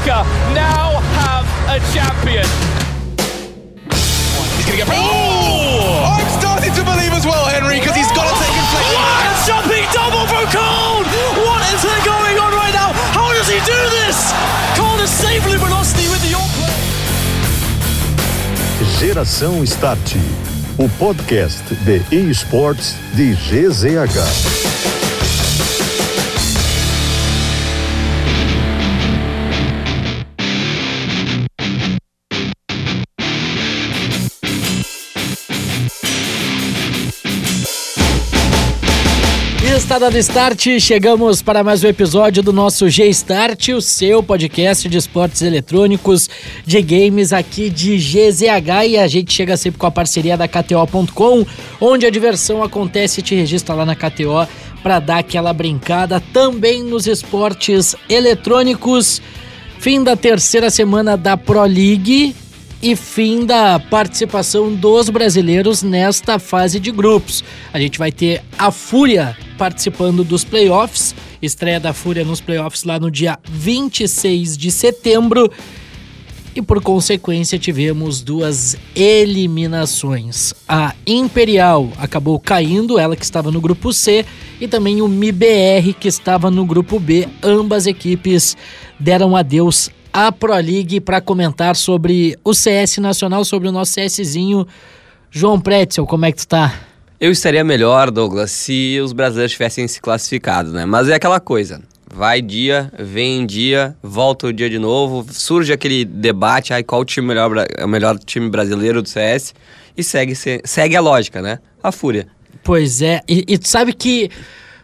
America now have a champion. He's going to get. Oh! I'm starting to believe as well, Henry, because he's got to take place. What a jumping double from Cole! What is going on right now? How does he do this? Cole is saving velocity with the all play. Geração Start, o podcast de esportes de GZH. Está dado start, chegamos para mais um episódio do nosso G-Start, o seu podcast de esportes eletrônicos, de games aqui de GZH e a gente chega sempre com a parceria da KTO.com, onde a diversão acontece e te registra lá na KTO para dar aquela brincada também nos esportes eletrônicos. Fim da terceira semana da Pro League e fim da participação dos brasileiros nesta fase de grupos. A gente vai ter a Fúria participando dos playoffs, estreia da Fúria nos playoffs lá no dia 26 de setembro. E por consequência tivemos duas eliminações. A Imperial acabou caindo, ela que estava no grupo C, e também o MIBR que estava no grupo B. Ambas equipes deram adeus a Pro League para comentar sobre o CS Nacional, sobre o nosso CSzinho. João Pretzel, como é que tu tá? Eu estaria melhor, Douglas, se os brasileiros tivessem se classificado, né? Mas é aquela coisa. Vai dia, vem dia, volta o dia de novo, surge aquele debate, ai, qual o time melhor, é o melhor time brasileiro do CS, e segue, segue a lógica, né? A fúria. Pois é, e, e tu sabe que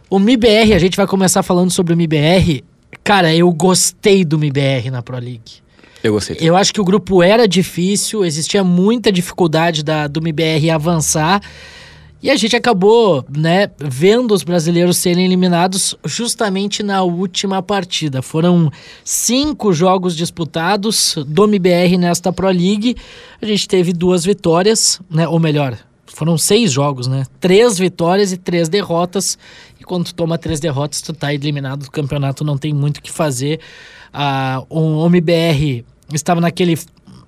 o MIBR, a gente vai começar falando sobre o MIBR, Cara, eu gostei do MBR na Pro League. Eu gostei. Eu acho que o grupo era difícil, existia muita dificuldade da, do MBR avançar. E a gente acabou, né, vendo os brasileiros serem eliminados justamente na última partida. Foram cinco jogos disputados do MBR nesta Pro League. A gente teve duas vitórias, né, ou melhor, foram seis jogos, né? Três vitórias e três derrotas quando tu toma três derrotas, tu tá eliminado do campeonato, não tem muito o que fazer. Ah, o MBR estava naquele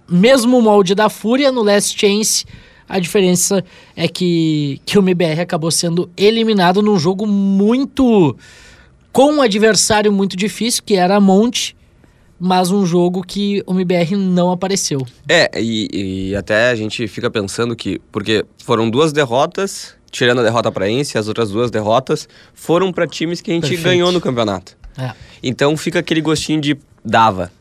mesmo molde da Fúria no Last Chance. A diferença é que, que o MBR acabou sendo eliminado num jogo muito. com um adversário muito difícil, que era a Monte, mas um jogo que o MBR não apareceu. É, e, e até a gente fica pensando que. Porque foram duas derrotas tirando a derrota para Ence, as outras duas derrotas foram para times que a gente Perfeito. ganhou no campeonato. É. Então fica aquele gostinho de dava.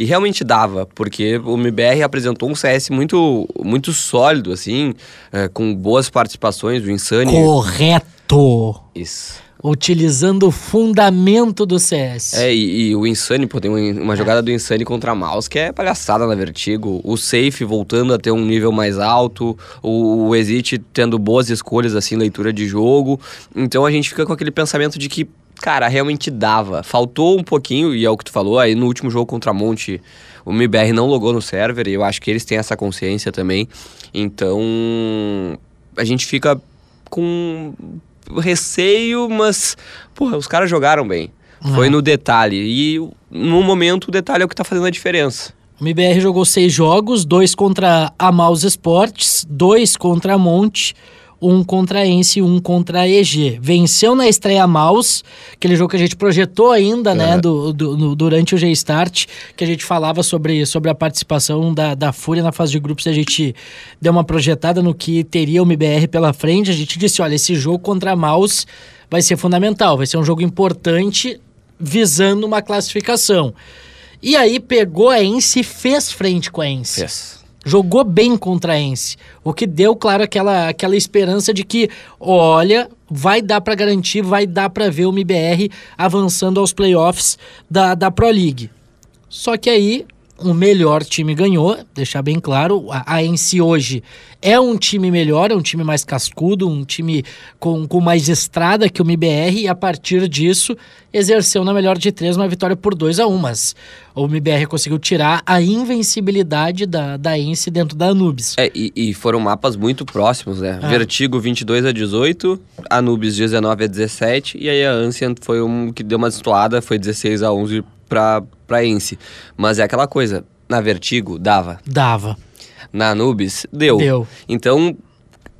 E realmente dava, porque o MBR apresentou um CS muito, muito sólido, assim, é, com boas participações do Insane. Correto! Isso utilizando o fundamento do CS. É, e, e o Insane, pô, tem uma jogada do Insane contra Mouse que é palhaçada na Vertigo. O Safe voltando a ter um nível mais alto, o, o Exit tendo boas escolhas, assim, leitura de jogo. Então a gente fica com aquele pensamento de que, cara, realmente dava. Faltou um pouquinho, e é o que tu falou, aí no último jogo contra Monte, o MBR não logou no server, e eu acho que eles têm essa consciência também. Então, a gente fica com receio, mas, porra, os caras jogaram bem. Uhum. Foi no detalhe. E no momento o detalhe é o que tá fazendo a diferença. O MBR jogou seis jogos, dois contra a Mouse Sports, dois contra a Monte, um contra a Ence e um contra a EG. Venceu na estreia Maus, aquele jogo que a gente projetou ainda, né, do, do, do, durante o G-Start, que a gente falava sobre, sobre a participação da, da Fúria na fase de grupos, a gente deu uma projetada no que teria o MBR pela frente, a gente disse, olha, esse jogo contra a Maus vai ser fundamental, vai ser um jogo importante visando uma classificação. E aí pegou a Ence e fez frente com a Ence. Yes jogou bem contra a Ence, o que deu, claro, aquela, aquela esperança de que, olha, vai dar para garantir, vai dar para ver o MBR avançando aos playoffs da, da Pro League. Só que aí o melhor time ganhou, deixar bem claro, a, a Ence hoje é um time melhor, é um time mais cascudo, um time com, com mais estrada que o MBR, e a partir disso exerceu na melhor de três uma vitória por 2 a 1 mas o MBR conseguiu tirar a invencibilidade da, da Ence dentro da Anubis. É, e, e foram mapas muito próximos, né? É. Vertigo 22 a 18, Anubis 19 a 17, e aí a Ancient foi um que deu uma destoada, foi 16 a 11 pra, pra Ence. Mas é aquela coisa, na Vertigo dava, Dava. na Anubis deu. Deu. Então,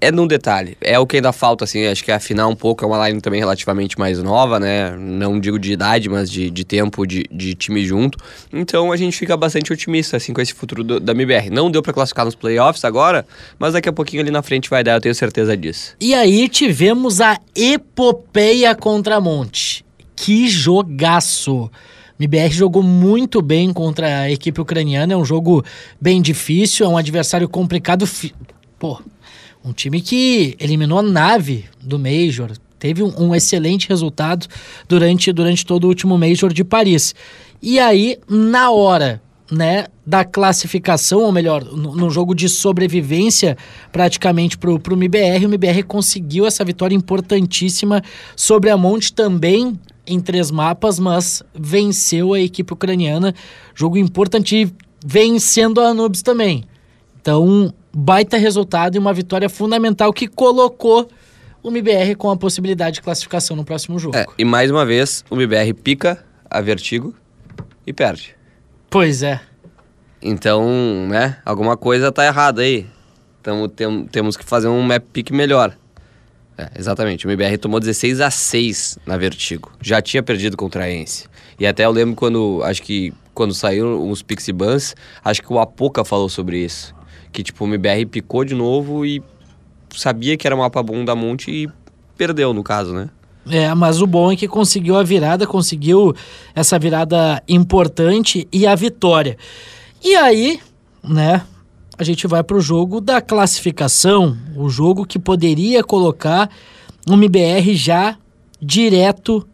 é num detalhe. É o que ainda falta, assim, acho que afinar um pouco. É uma line também relativamente mais nova, né? Não digo de idade, mas de, de tempo de, de time junto. Então a gente fica bastante otimista, assim, com esse futuro do- da MBR. Não deu pra classificar nos playoffs agora, mas daqui a pouquinho ali na frente vai dar, eu tenho certeza disso. E aí tivemos a epopeia contra a Monte. Que jogaço! MBR jogou muito bem contra a equipe ucraniana, é um jogo bem difícil, é um adversário complicado. Pô, um time que eliminou a nave do Major, teve um, um excelente resultado durante, durante todo o último Major de Paris. E aí, na hora né, da classificação, ou melhor, no, no jogo de sobrevivência praticamente pro, pro MBR, o MBR conseguiu essa vitória importantíssima sobre a Monte também em três mapas, mas venceu a equipe ucraniana. Jogo importante, vencendo a Anubis também. Então, baita resultado e uma vitória fundamental que colocou o MBR com a possibilidade de classificação no próximo jogo. É, e mais uma vez, o MBR pica a Vertigo e perde. Pois é. Então, né, alguma coisa tá errada aí. Então tem, temos que fazer um map pick melhor. É, exatamente. O MBR tomou 16 a 6 na Vertigo. Já tinha perdido contra a Ence. E até eu lembro quando, acho que quando saíram os Pixie Bans, acho que o Apoca falou sobre isso. Que tipo, o MBR picou de novo e sabia que era mapa bom da Monte e perdeu no caso, né? É, mas o bom é que conseguiu a virada, conseguiu essa virada importante e a vitória. E aí, né, a gente vai pro jogo da classificação, o jogo que poderia colocar o MBR já direto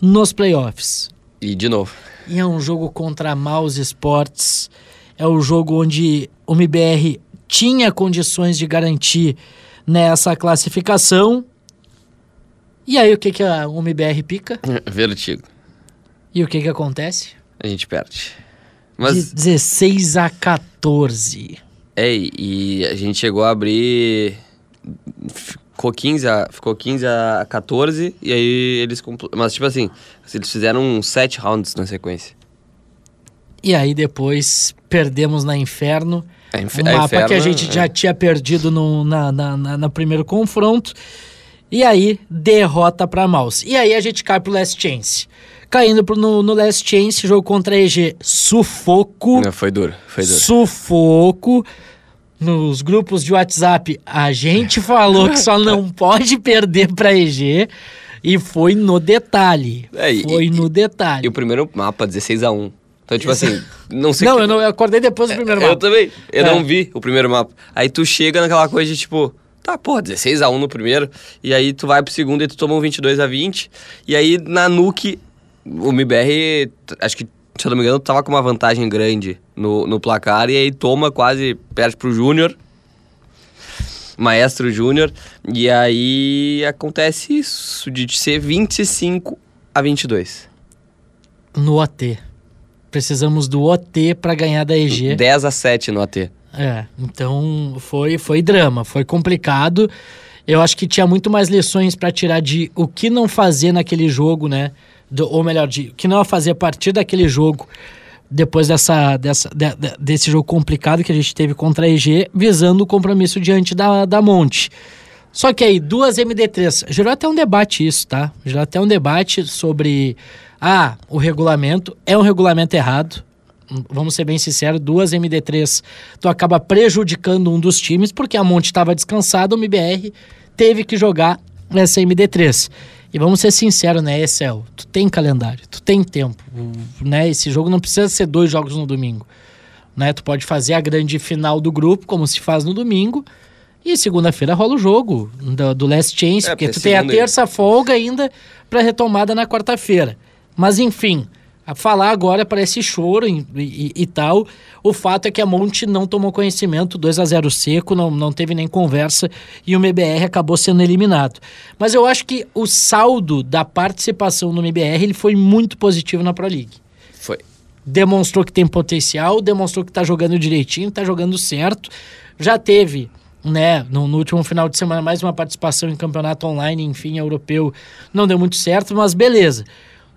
nos playoffs. E de novo. E é um jogo contra a Mouse Sports. É o jogo onde o MBR tinha condições de garantir nessa classificação. E aí o que, que a MBR pica? Vertigo. E o que, que acontece? A gente perde. De Mas 16 a 14. É, e a gente chegou a abrir. Ficou 15 a, ficou 15 a 14, e aí eles. compl- Mas, tipo assim, eles fizeram 7 rounds na sequência. E aí depois perdemos na Inferno. A Inf- um mapa Inferno, que a gente é. já tinha perdido no, na, na, na- no primeiro confronto. E aí, derrota pra Mouse. E aí a gente cai pro Last Chance. Caindo pro, no, no Last Chance, jogo contra a EG, sufoco. Não, foi duro, foi duro. Sufoco. Nos grupos de WhatsApp, a gente falou que só não pode perder pra EG. E foi no detalhe. É, e- foi no detalhe. E o primeiro mapa, 16 a 1 Então, tipo assim, não sei Não, que- eu, não, eu acordei depois do primeiro Eu mapa. também. Eu É. não vi o primeiro mapa. Aí tu chega naquela coisa de tipo, tá, pô, 16 a 1 no primeiro. E aí tu vai pro segundo e tu toma um 22 a 20. E aí na Nuke, o MBR, acho que, se eu não me engano, tava com uma vantagem grande no, no placar. E aí toma quase, perde pro Júnior. Maestro Júnior. E aí acontece isso, de ser 25 a 22. No OT. Precisamos do OT pra ganhar da EG. 10 a 7 no AT. É, então foi, foi drama, foi complicado. Eu acho que tinha muito mais lições pra tirar de o que não fazer naquele jogo, né? Do- ou melhor, de o que não fazer a partir daquele jogo, depois dessa, dessa, de- de- desse jogo complicado que a gente teve contra a EG, visando o compromisso diante da, da Monte. Só que aí, duas MD3, gerou até um debate isso, tá? Gerou até um debate sobre, ah, o regulamento, é um regulamento errado, vamos ser bem sinceros, duas MD3, tu acaba prejudicando um dos times, porque a Monte estava descansada, o MBR teve que jogar essa MD3. E vamos ser sinceros, né, Excel? Tu tem calendário, tu tem tempo, né? Esse jogo não precisa ser dois jogos no domingo, né? Tu pode fazer a grande final do grupo, como se faz no domingo, e segunda-feira rola o jogo do, do Last Chance, É, porque tu tem a terça folga ainda para retomada na quarta-feira. Mas enfim, a falar agora parece choro e, e- e tal. O fato é que a Monte não tomou conhecimento, 2 a 0 seco, não, não teve nem conversa e o MBR acabou sendo eliminado. Mas eu acho que o saldo da participação no MBR ele foi muito positivo na Pro League Foi. demonstrou que tem potencial, demonstrou que tá jogando direitinho, tá jogando certo. Já teve, né, no, no último final de semana, mais uma participação em campeonato online, enfim, europeu. Não deu muito certo, mas beleza.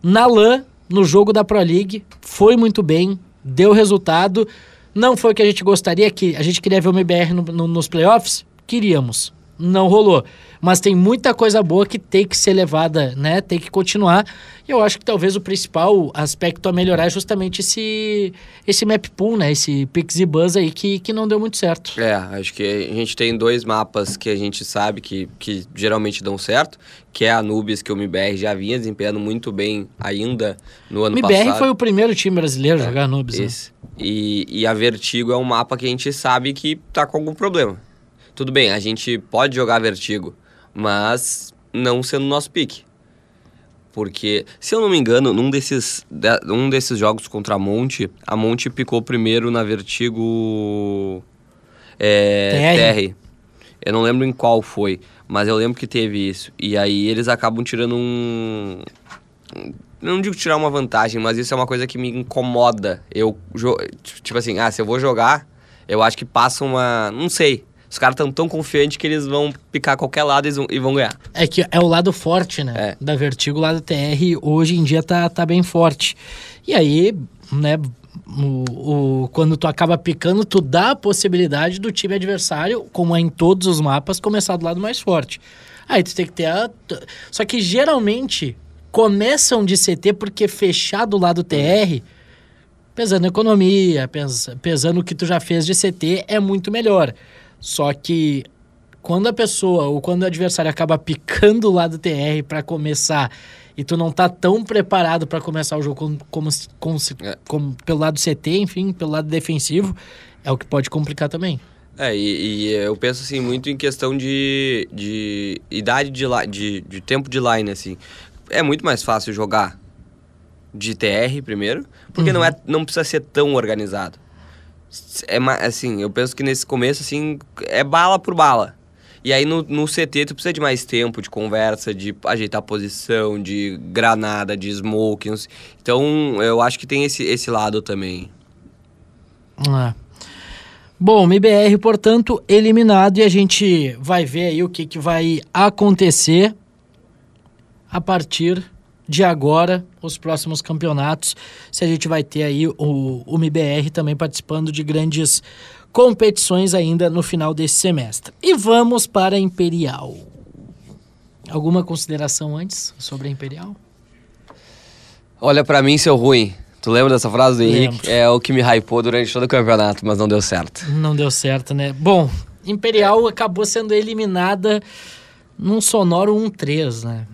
Na LAN, no jogo da Pro League, foi muito bem, deu resultado. Não foi o que a gente gostaria, que a gente queria ver o MBR no- no- nos playoffs? Queríamos. Não rolou. Mas tem muita coisa boa que tem que ser levada, né? Tem que continuar. E eu acho que talvez o principal aspecto a melhorar é justamente esse, esse map pool, né? Esse Pix e Buzz aí que, que não deu muito certo. É, acho que a gente tem dois mapas que a gente sabe que, que geralmente dão certo, que é a Anubis, que o MBR já vinha desempenhando muito bem ainda no ano MBR passado. foi o primeiro time brasileiro a jogar Nubes. né? Esse. E, e a Vertigo é um mapa que a gente sabe que tá com algum problema. Tudo bem, a gente pode jogar Vertigo, mas não sendo nosso pique. Porque, se eu não me engano, num desses, de- num desses jogos contra a Monte, a Monte picou primeiro na Vertigo é, TR. TR. Eu não lembro em qual foi, mas eu lembro que teve isso. E aí eles acabam tirando um. Não digo tirar uma vantagem, mas isso é uma coisa que me incomoda. Eu, tipo assim, ah, se eu vou jogar, eu acho que passa uma. Não sei. Os caras estão tão confiantes que eles vão picar qualquer lado e vão- e vão ganhar. É que é o lado forte, né? É. Da Vertigo, o lado TR hoje em dia tá, tá bem forte. E aí, né, o, o- quando tu acaba picando, tu dá a possibilidade do time adversário, como é em todos os mapas, começar do lado mais forte. Aí tu tem que ter a. Só que geralmente começam de CT porque fechar do lado TR, pesando economia, pes- pesando o que tu já fez de CT, é muito melhor. Só que quando a pessoa ou quando o adversário acaba picando o lado TR pra começar e tu não tá tão preparado pra começar o jogo como, como, como É. como pelo lado CT, enfim, pelo lado defensivo, é o que pode complicar também. É, e, e eu penso assim muito em questão de, de idade de, de, de tempo de line, assim. É muito mais fácil jogar de TR primeiro, porque não, é, não precisa ser tão organizado. É assim, eu penso que nesse começo, assim, é bala por bala. E aí no, no CT tu precisa de mais tempo de conversa, de ajeitar posição, de granada, de smoke. Então eu acho que tem esse, esse lado também. É. Bom, MBR, portanto, eliminado e a gente vai ver aí o que, que vai acontecer a partir de agora, os próximos campeonatos, se a gente vai ter aí o, o MBR também participando de grandes competições ainda no final desse semestre. E vamos para a Imperial. Alguma consideração antes sobre a Imperial? Olha pra mim, seu ruim. Tu lembra dessa frase do Henrique? Lembro. É o que me hypou durante todo o campeonato, mas não deu certo. Não deu certo, né? Bom, Imperial acabou sendo eliminada num sonoro 1-3, né?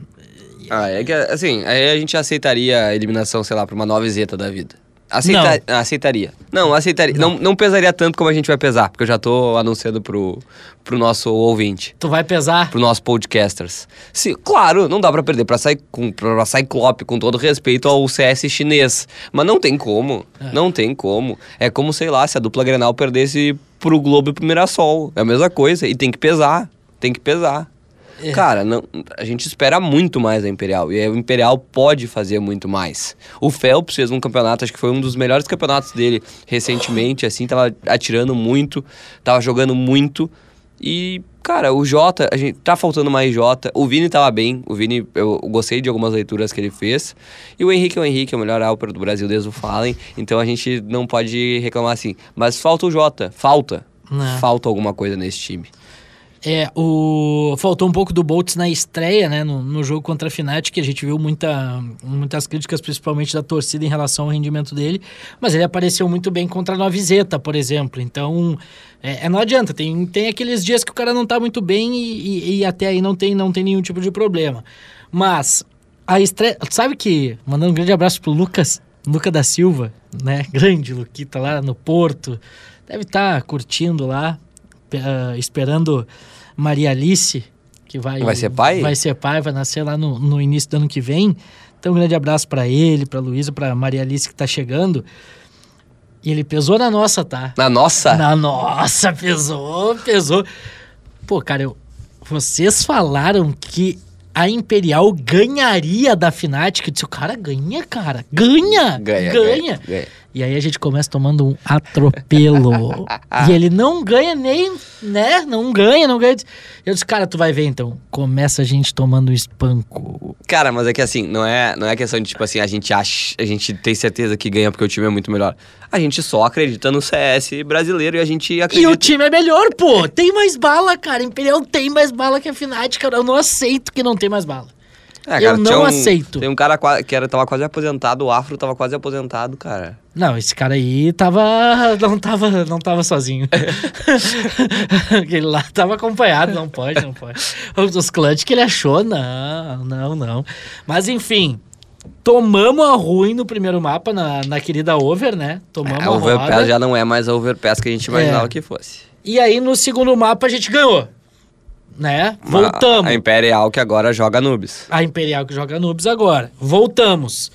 Ah, é que, assim, aí a gente aceitaria a eliminação, sei lá, pra uma nova zeta da vida. Aceita... Aceitaria. Não, aceitaria. Não. Não, pesaria tanto como a gente vai pesar, porque eu já tô anunciando pro, pro nosso ouvinte. Tu vai pesar? Pro nosso podcasters. Sim, claro, não dá pra perder pra, Cy- com, pra Cyclope, com todo respeito ao CS chinês. Mas não tem como. Não tem como. É como, sei lá, se a dupla Grenal perdesse pro Globo e pro Mirassol. É a mesma coisa. E tem que pesar. Tem que pesar. É. Cara, não, a gente espera muito mais da Imperial. E a Imperial pode fazer muito mais. O Phelps fez um campeonato, acho que foi um dos melhores campeonatos dele recentemente, assim, tava atirando muito, tava jogando muito. E, cara, o Jota, a gente tá faltando mais Jota. O Vini tava bem. O Vini, eu gostei de algumas leituras que ele fez. E o Henrique é o Henrique, é o melhor álpero do Brasil desde o Fallen. Então a gente não pode reclamar assim. Mas falta o Jota. Falta. Falta alguma coisa nesse time. É, o... faltou um pouco do Boltz na estreia, né, no, no jogo contra a Fnatic, que a gente viu muita, muitas críticas, principalmente da torcida em relação ao rendimento dele, mas ele apareceu muito bem contra a Novizeta, por exemplo, então é, é, não adianta, tem, tem aqueles dias que o cara não tá muito bem e, e- e até aí não tem, não tem nenhum tipo de problema, mas a estreia, sabe que, mandando um grande abraço pro Lucas, Luca da Silva, né, grande Luquita lá no Porto, deve estar curtindo lá, ah, esperando Maria Alice, que vai, Vai ser pai? Vai ser pai, vai nascer lá no, no início do ano que vem. Então, um grande abraço pra ele, pra Luísa, pra Maria Alice que tá chegando. E ele pesou na nossa, tá? Na nossa? Na nossa, pesou, pesou. Pô, cara, eu, vocês falaram que a Imperial ganharia da Fnatic. Eu disse, o cara ganha, cara. Ganha! Ganha, Ganha! ganha, ganha. E aí a gente começa tomando um atropelo. e ele não ganha nem, né? Não ganha, não ganha. Eu disse, cara, tu vai ver então. Começa a gente tomando um espanco. Cara, mas é que assim, não é, não é questão de tipo assim, a gente acha, a gente tem certeza que ganha porque o time é muito melhor. A gente só acredita no CS brasileiro e a gente E acredita. o time é melhor, pô. Tem mais bala, cara. Imperial tem mais bala que a Fnatic, cara. Eu não aceito que não tem mais bala. É, eu não um- aceito. Tem um cara que era, tava quase aposentado, o Afro tava quase aposentado, cara. Não, esse cara aí tava. Não tava, não tava sozinho. Aquele lá tava acompanhado, não pode, não pode. Os clutch que ele achou, não, não, não. Mas enfim, tomamos a ruim no primeiro mapa, na, na querida Over, né? Tomamos a a Overpass já não é mais a Overpass que a gente imaginava É. que fosse. E aí no segundo mapa a gente ganhou. Né? Voltamos. a Imperial que agora joga Nubes. A Imperial que joga Noobs agora. Voltamos.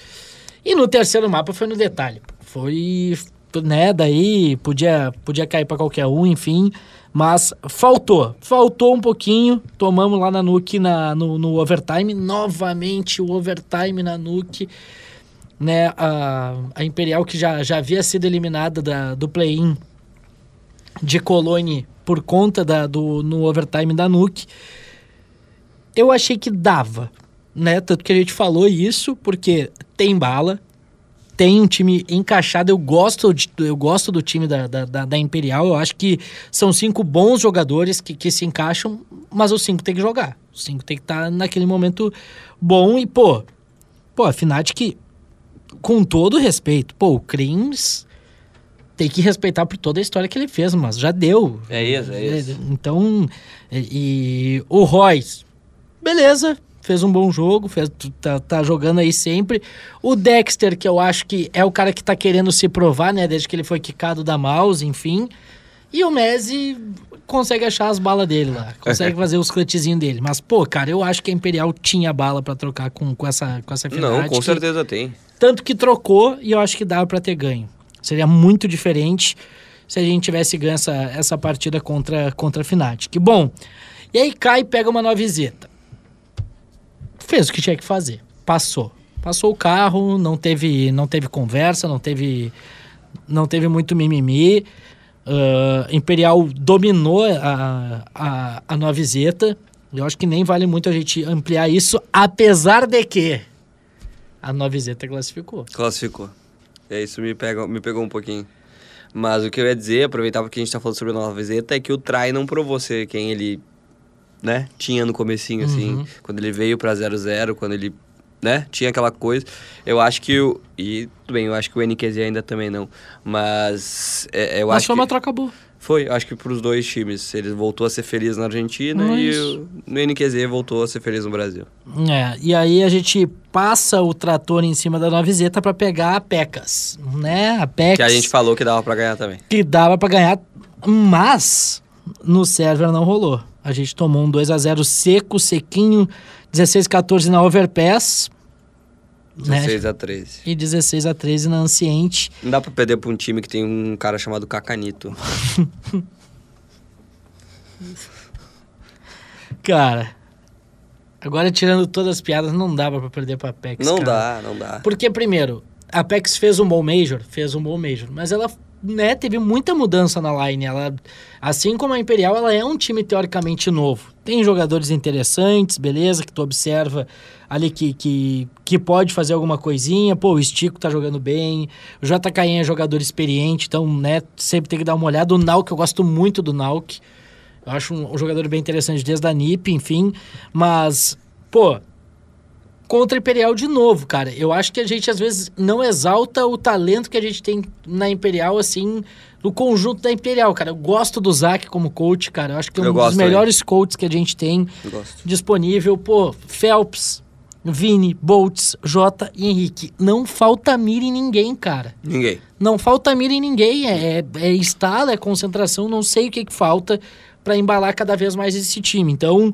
E no terceiro mapa foi no detalhe. Foi, né, daí podia, podia cair pra qualquer um, enfim. Mas faltou. Faltou um pouquinho. Tomamos lá na Nuke na, no, no overtime. Novamente o overtime na Nuke. Né, a, a Imperial que já, já havia sido eliminada da, do play-in de Cologne por conta da, do, no overtime da Nuke eu achei que dava, né? Tanto que a gente falou isso, porque tem bala, tem um time encaixado. Eu gosto, de- eu gosto do time da, da, da- Imperial. Eu acho que são cinco bons jogadores que, que se encaixam, mas os cinco tem que jogar. Os cinco tem que estar naquele momento bom. E, pô, pô, a Fnatic, com todo respeito, pô, o tem que respeitar por toda a história que ele fez, mas já deu. É isso, é isso. Então, e, e o Royce, beleza, fez um bom jogo, fez, tá, tá jogando aí sempre. O Dexter, que eu acho que é o cara que tá querendo se provar, né, desde que ele foi quicado da mouse, enfim. E o Messi consegue achar as balas dele lá, consegue fazer os clutchzinhos dele. Mas, pô, cara, eu acho que a Imperial tinha bala pra trocar com, com essa com essa Não, com certeza tem. Tanto que trocou e eu acho que dava pra ter ganho. Seria muito diferente se a gente tivesse ganho essa, essa partida contra, contra a Fnatic. Bom, e aí cai e pega uma novezeta. Fez o que tinha que fazer. Passou. Passou o carro, não teve, não teve conversa, não teve, não teve muito mimimi. Ah, Imperial dominou a, a, a novezeta. Eu acho que nem vale muito a gente ampliar isso, apesar de que a novezeta classificou. Classificou. É, isso me, pega, me pegou um pouquinho. Mas o que eu ia dizer, aproveitar porque a gente tá falando sobre a nova visita, é que o Trai não provou ser quem ele, né, tinha no comecinho, assim. Quando ele veio pra 0-0, quando ele, né, tinha aquela coisa. Eu acho que o... E, tudo bem, eu acho que o NQZ ainda também não. Mas é, eu Mas acho foi que... uma troca boa. Foi, acho que pros dois times. Ele voltou a ser feliz na Argentina é e o, no NQZ voltou a ser feliz no Brasil. É, e aí a gente passa o trator em cima da novezeta pra pegar a Pecas, né? A Pecas Que a gente falou que dava pra ganhar também. que dava pra ganhar, mas no server não rolou. A gente tomou um 2 a 0 seco, sequinho, 16 14 na Overpass, né? 16 a 13. E 16 a 13 na Anciente. Não dá pra perder pra um time que tem um cara chamado Cacanito. Cara, agora tirando todas as piadas, não dava pra perder pra Apex, não cara. dá, não dá. Porque, primeiro, a Apex fez um bom Major, fez um bom Major, mas ela né, teve muita mudança na line. Ela, assim como a Imperial, ela é um time teoricamente novo. Tem jogadores interessantes, beleza, que tu observa ali que, que, que pode fazer alguma coisinha. Pô, o Stico tá jogando bem, o JKN é jogador experiente, então, né, sempre tem que dar uma olhada. O Nauk, eu gosto muito do Nauk. Eu acho um, um jogador bem interessante desde a NiP, enfim. Mas, pô, contra a Imperial de novo, cara. Eu acho que a gente às vezes não exalta o talento que a gente tem na Imperial, assim, no conjunto da Imperial, cara. Eu gosto do Zac como coach, cara. Eu acho que é um Eu dos também. melhores coaches que a gente tem disponível. Pô, Phelps, Vini, Boltz, Jota e Henrique. Não falta mira em ninguém, cara. Ninguém. Não falta mira em ninguém. É, é, é estado, é concentração. Não sei o que, que falta pra embalar cada vez mais esse time. Então,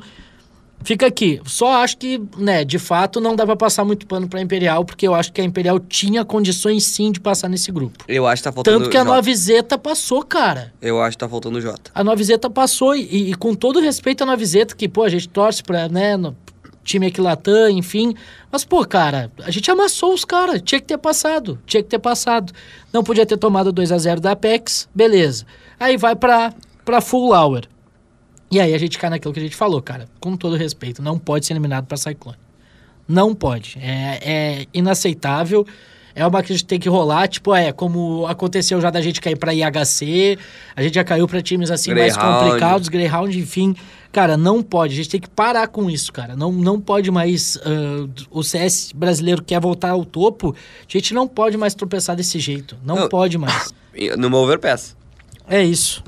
fica aqui. Só acho que, né, de fato, não dá pra passar muito pano pra Imperial, porque eu acho que a Imperial tinha condições sim de passar nesse grupo. Eu acho que tá faltando Tanto que a Jota. Novezeta passou, cara. Eu acho que tá faltando o Jota. A Novezeta passou e, e com todo respeito à Novezeta, que, pô, a gente torce pra, né, no- time Equilatã, enfim. Mas, pô, cara, a gente amassou os caras. Tinha que ter passado. Tinha que ter passado. Não podia ter tomado 2 a 0 da Apex. Beleza. Aí vai pra, pra Full Hour. E aí a gente cai naquilo que a gente falou, cara. Com todo respeito, não pode ser eliminado pra Cyclone. Não pode. É, é inaceitável. É uma que a gente tem que rolar, tipo, é, como aconteceu já da gente cair pra IHC, a gente já caiu pra times assim mais Greyhound. complicados, Greyhound, enfim. Cara, não pode. A gente tem que parar com isso, cara. Não, não pode mais. ah, o CS brasileiro quer voltar ao topo. A gente não pode mais tropeçar desse jeito. Não, Não. pode mais. Numa overpass. É isso.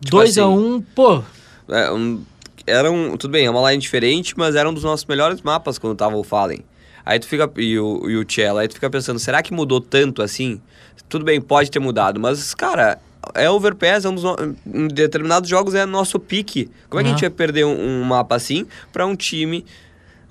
Tipo 2 a assim, 1 um, pô. É, um, era um, tudo bem, é uma line diferente, mas era um dos nossos melhores mapas quando tava o Fallen. Aí tu fica, e o, e o Cello, aí tu fica pensando, será que mudou tanto assim? Tudo bem, pode ter mudado, mas, cara, é overpass, é um dos no... em determinados jogos é nosso pique. Como é que a gente vai perder um, um mapa assim pra um time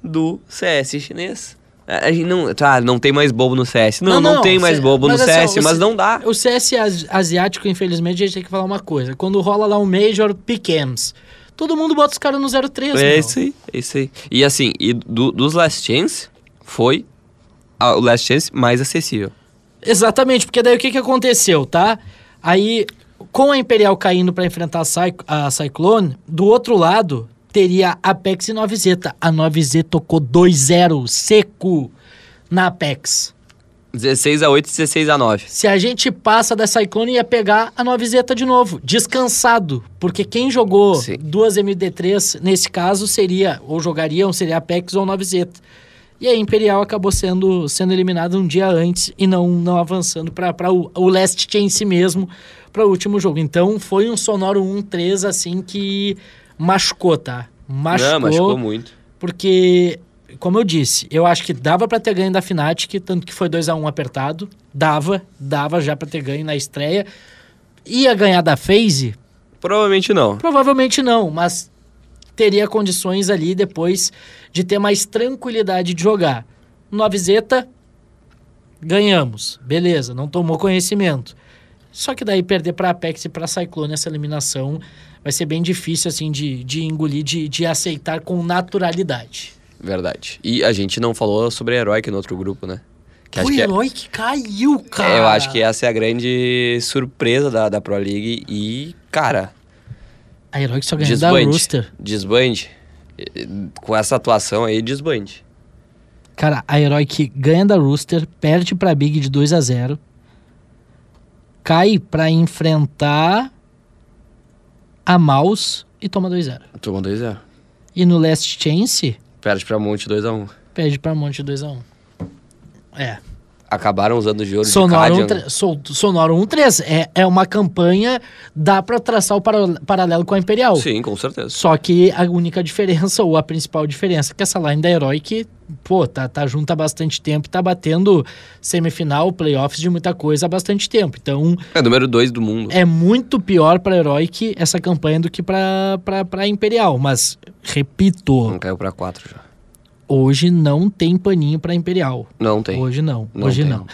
do CS chinês? A gente não, tá, não tem mais bobo no CS. Não, não, tem mais bobo no assim, CS, mas não dá. O CS as- asiático, infelizmente, a gente tem que falar uma coisa. Quando rola lá um Major Pick'ems, todo mundo bota os caras no 03, É isso aí, é isso aí. E assim, e do- dos Last Chance, foi o Last Chance mais acessível. Exatamente, porque daí o que, que aconteceu, tá? Aí, com a Imperial caindo pra enfrentar a, Cy- a Cyclone, do outro lado teria Apex e 9Z. A 9Z tocou 2-0 seco na Apex. 16 a 8 e 16 a 9. Se a gente passa da Cyclone, ia pegar a 9Z de novo, descansado. Porque quem jogou Sim. duas MD3, nesse caso, seria, ou jogariam, seria Apex ou 9Z. E a Imperial acabou sendo, sendo eliminada um dia antes e não, não avançando para o, o Last Chance mesmo, para o último jogo. Então foi um sonoro 1-3 assim que machucou, tá? Machucou, Não, machucou muito. porque, como eu disse, eu acho que dava pra ter ganho da Fnatic, tanto que foi 2 a 1 apertado. Dava, dava já pra ter ganho na estreia. Ia ganhar da FaZe? Provavelmente não. Provavelmente não, mas teria condições ali depois de ter mais tranquilidade de jogar. 9Z, ganhamos. Beleza, não tomou conhecimento. Só que daí perder pra Apex e pra Cyclone essa eliminação vai ser bem difícil assim de, de engolir, de, de aceitar com naturalidade. Verdade. E a gente não falou sobre Heroic no outro grupo, né? Que acho Foi que é- herói que caiu, cara. é, eu acho que essa é a grande surpresa da, da Pro League. E, cara, A herói que só ganhou da. Rooster. Desbande. Com essa atuação aí, desbande. Cara, a herói que ganha da Rooster, perde pra Big de 2 a 0 cai pra enfrentar a Mouse e toma 2 a 0 Toma 2x0. E no Last Chance, Perde pra Monte 2x1. perde pra Monte 2 a 1 É. Acabaram usando o de ouro Sonoro de 1 Cadian. tre- Sol- Sonoro 1 3 é, é uma campanha, dá pra traçar o para- paralelo com a Imperial. Sim, com certeza. Só que a única diferença, ou a principal diferença, é que essa line da Heroic, pô, tá, tá junto há bastante tempo, tá batendo semifinal, playoffs de muita coisa há bastante tempo. Então, É número 2 do mundo. é muito pior pra Heroic essa campanha do que pra, pra, pra Imperial. Mas, repito, Não caiu pra 4 já. Hoje não tem paninho pra Imperial. Não tem. Hoje não, Não hoje tem. não.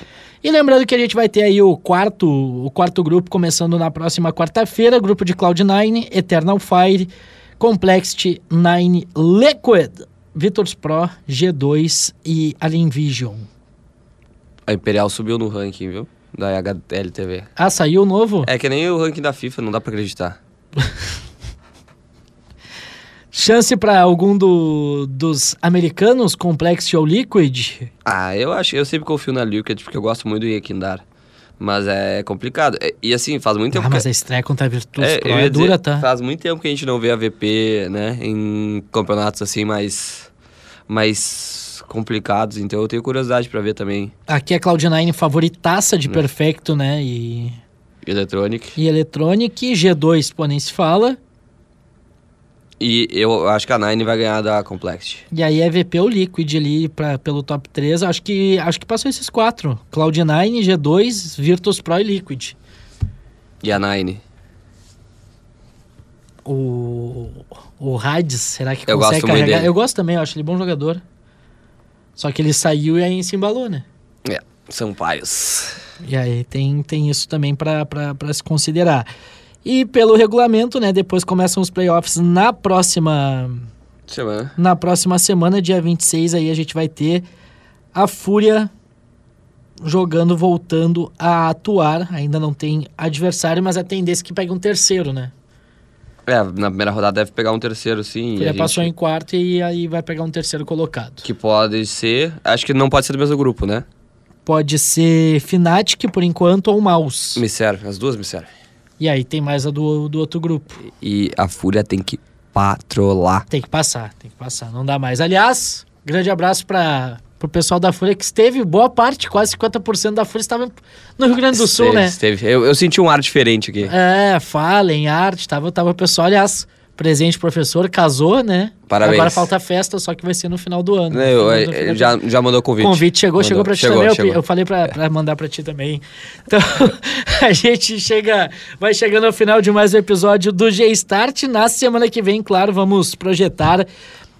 E lembrando que a gente vai ter aí o quarto, o quarto grupo começando na próxima quarta-feira, grupo de Cloud9, Eternal Fire, Complexity 9 Liquid, Vitors Pro, G2 e Alien Vision. A Imperial subiu no ranking, viu? Da HLTV. Ah, saiu o novo? É que nem o ranking da FIFA, não dá pra acreditar. Chance pra algum do- dos americanos, Complexity ou Liquid? Ah, eu acho, eu sempre confio na Liquid porque eu gosto muito do Yakindar. Mas é complicado. E assim, faz muito tempo Ah, mas que... a estreia contra a Virtus É, Pro é dizer, dura, tá? Faz muito tempo que a gente não vê a VP, né, em campeonatos assim mais mais complicados, então eu tenho curiosidade pra ver também Aqui é Cloud9 favoritaça de Né. Perfecto, né? E, Electronic. e Electronic, G2, pô, nem se fala. E eu acho que a Nine vai ganhar da Complexity. E aí é VP ou Liquid ali pra, pelo top 3. Acho que, acho que passou esses quatro. Cloud9, G2, Virtus Pro e Liquid. E a Nine. O, o Hades, será que Eu consegue carregar? dele. Eu gosto também, eu acho ele bom jogador. Só que ele saiu e aí se embalou, né? É, são paios. E aí tem, tem isso também pra se considerar. E pelo regulamento, né? Depois começam os playoffs na próxima Semana. Na próxima semana, dia 26, aí a gente vai ter a Fúria jogando, voltando a atuar. Ainda não tem adversário, mas a tendência é que pegue um terceiro, né? É, na primeira rodada deve pegar um terceiro, sim. Ele passou gente- em quarto e aí vai pegar um terceiro colocado. Que pode ser. Acho que não pode ser do mesmo grupo, né? Pode ser Fnatic, por enquanto, ou Mouse. Me serve, as duas me servem. E aí tem mais a do, do outro grupo. E a Fúria tem que patrolar. Tem que passar, tem que passar, não dá mais. Aliás, grande abraço para pro pessoal da Fúria que esteve, boa parte, quase 50% da Fúria estava no Rio Grande do Sul, Esteve- né? esteve. Eu, eu senti um ar diferente aqui. É, Fallen, arte, tava, tava o pessoal, aliás, presente professor, casou, né? Parabéns. Agora falta festa, só que vai ser no final do ano. Eu- eu- do- ele já, já mandou convite. Convite chegou, Mandou. chegou pra ti Chegou, também. eu chegou. pe- Eu, falei pra, pra mandar pra ti também. Então, a gente chega, vai chegando ao final de mais um episódio do G-Start. Na semana que vem, claro, vamos projetar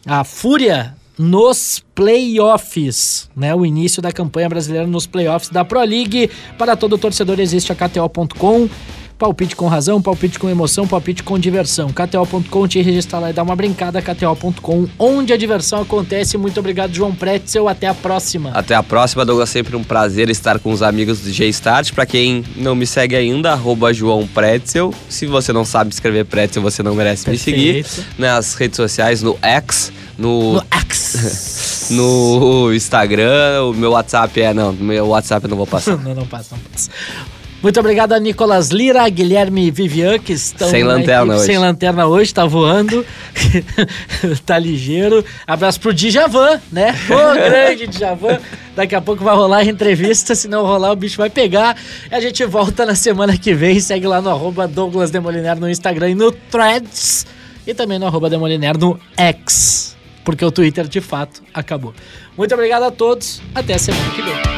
a Fúria nos playoffs, né? O início da campanha brasileira nos playoffs da Pro League. Para todo torcedor existe a KTO.com. Palpite com razão, palpite com emoção, palpite com diversão. KTO.com, te registrar lá e dar uma brincada. KTO.com, onde a diversão acontece. Muito obrigado, João Pretzel. Até a próxima. Até a próxima, Douglas. Sempre um prazer estar com os amigos do G-Start. Pra quem não me segue ainda, arroba João Pretzel. Se você não sabe escrever Pretzel, você não merece me seguir. Perfeito. Nas redes sociais, no X, no, No X. no Instagram. O meu WhatsApp é... Não, meu WhatsApp eu não vou passar. não, não passa, não passa. Muito obrigado a Nicolas Lira, Guilherme Vivian, que estão Sem na lanterna hoje. Sem lanterna hoje, tá voando. tá ligeiro. Abraço pro Djavan, né? Ô, grande Djavan. Daqui a pouco vai rolar a entrevista, se não rolar o bicho vai pegar. E a gente volta na semana que vem. Segue lá no arroba Douglas Demoliner no Instagram e no Threads. E também no arroba Demoliner no X. Porque o Twitter, de fato, acabou. Muito obrigado a todos. Até a semana que vem.